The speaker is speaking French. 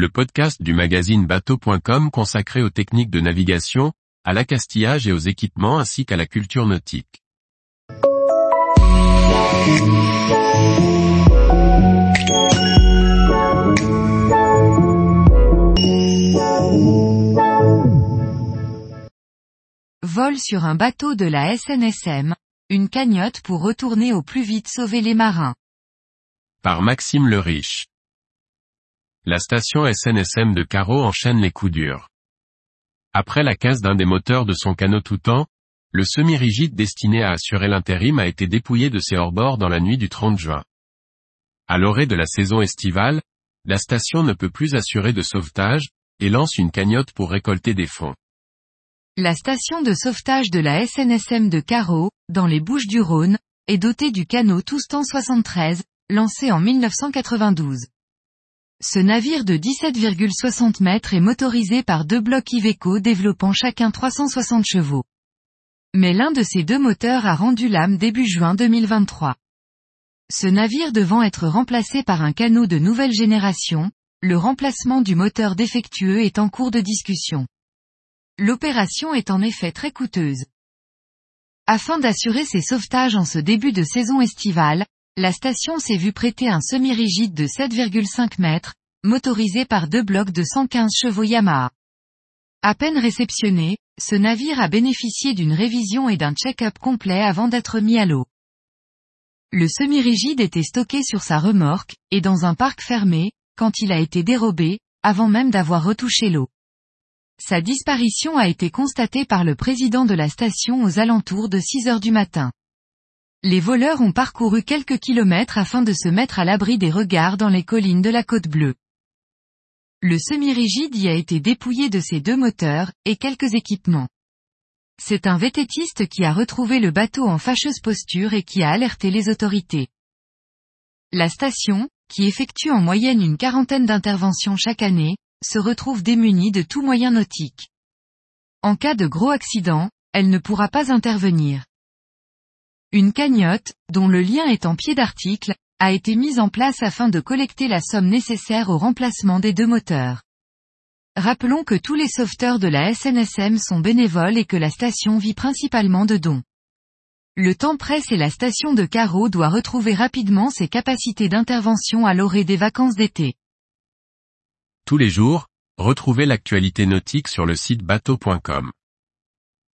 le podcast du magazine bateau.com consacré aux techniques de navigation, à l'accastillage et aux équipements ainsi qu'à la culture nautique. Vol sur un bateau de la SNSM, une cagnotte pour retourner au plus vite sauver les marins. Par Maxime le Riche. La station SNSM de Carreau enchaîne les coups durs. Après la casse d'un des moteurs de son canot tout temps, le semi-rigide destiné à assurer l'intérim a été dépouillé de ses hors-bords dans la nuit du 30 juin. À l'orée de la saison estivale, la station ne peut plus assurer de sauvetage, et lance une cagnotte pour récolter des fonds. La station de sauvetage de la SNSM de Carreau, dans les Bouches du Rhône, est dotée du canot Toustan 73, lancé en 1992. Ce navire de 17,60 mètres est motorisé par deux blocs Iveco développant chacun 360 chevaux. Mais l'un de ces deux moteurs a rendu l'âme début juin 2023. Ce navire devant être remplacé par un canot de nouvelle génération, le remplacement du moteur défectueux est en cours de discussion. L'opération est en effet très coûteuse. Afin d'assurer ses sauvetages en ce début de saison estivale, la station s'est vue prêter un semi-rigide de 7,5 mètres, motorisé par deux blocs de 115 chevaux Yamaha. À peine réceptionné, ce navire a bénéficié d'une révision et d'un check-up complet avant d'être mis à l'eau. Le semi-rigide était stocké sur sa remorque, et dans un parc fermé, quand il a été dérobé, avant même d'avoir retouché l'eau. Sa disparition a été constatée par le président de la station aux alentours de 6 heures du matin. Les voleurs ont parcouru quelques kilomètres afin de se mettre à l'abri des regards dans les collines de la côte bleue. Le semi-rigide y a été dépouillé de ses deux moteurs, et quelques équipements. C'est un vététiste qui a retrouvé le bateau en fâcheuse posture et qui a alerté les autorités. La station, qui effectue en moyenne une quarantaine d'interventions chaque année, se retrouve démunie de tout moyen nautique. En cas de gros accident, elle ne pourra pas intervenir. Une cagnotte, dont le lien est en pied d'article, a été mise en place afin de collecter la somme nécessaire au remplacement des deux moteurs. Rappelons que tous les sauveteurs de la SNSM sont bénévoles et que la station vit principalement de dons. Le temps presse et la station de Carreau doit retrouver rapidement ses capacités d'intervention à l'orée des vacances d'été. Tous les jours, retrouvez l'actualité nautique sur le site bateau.com.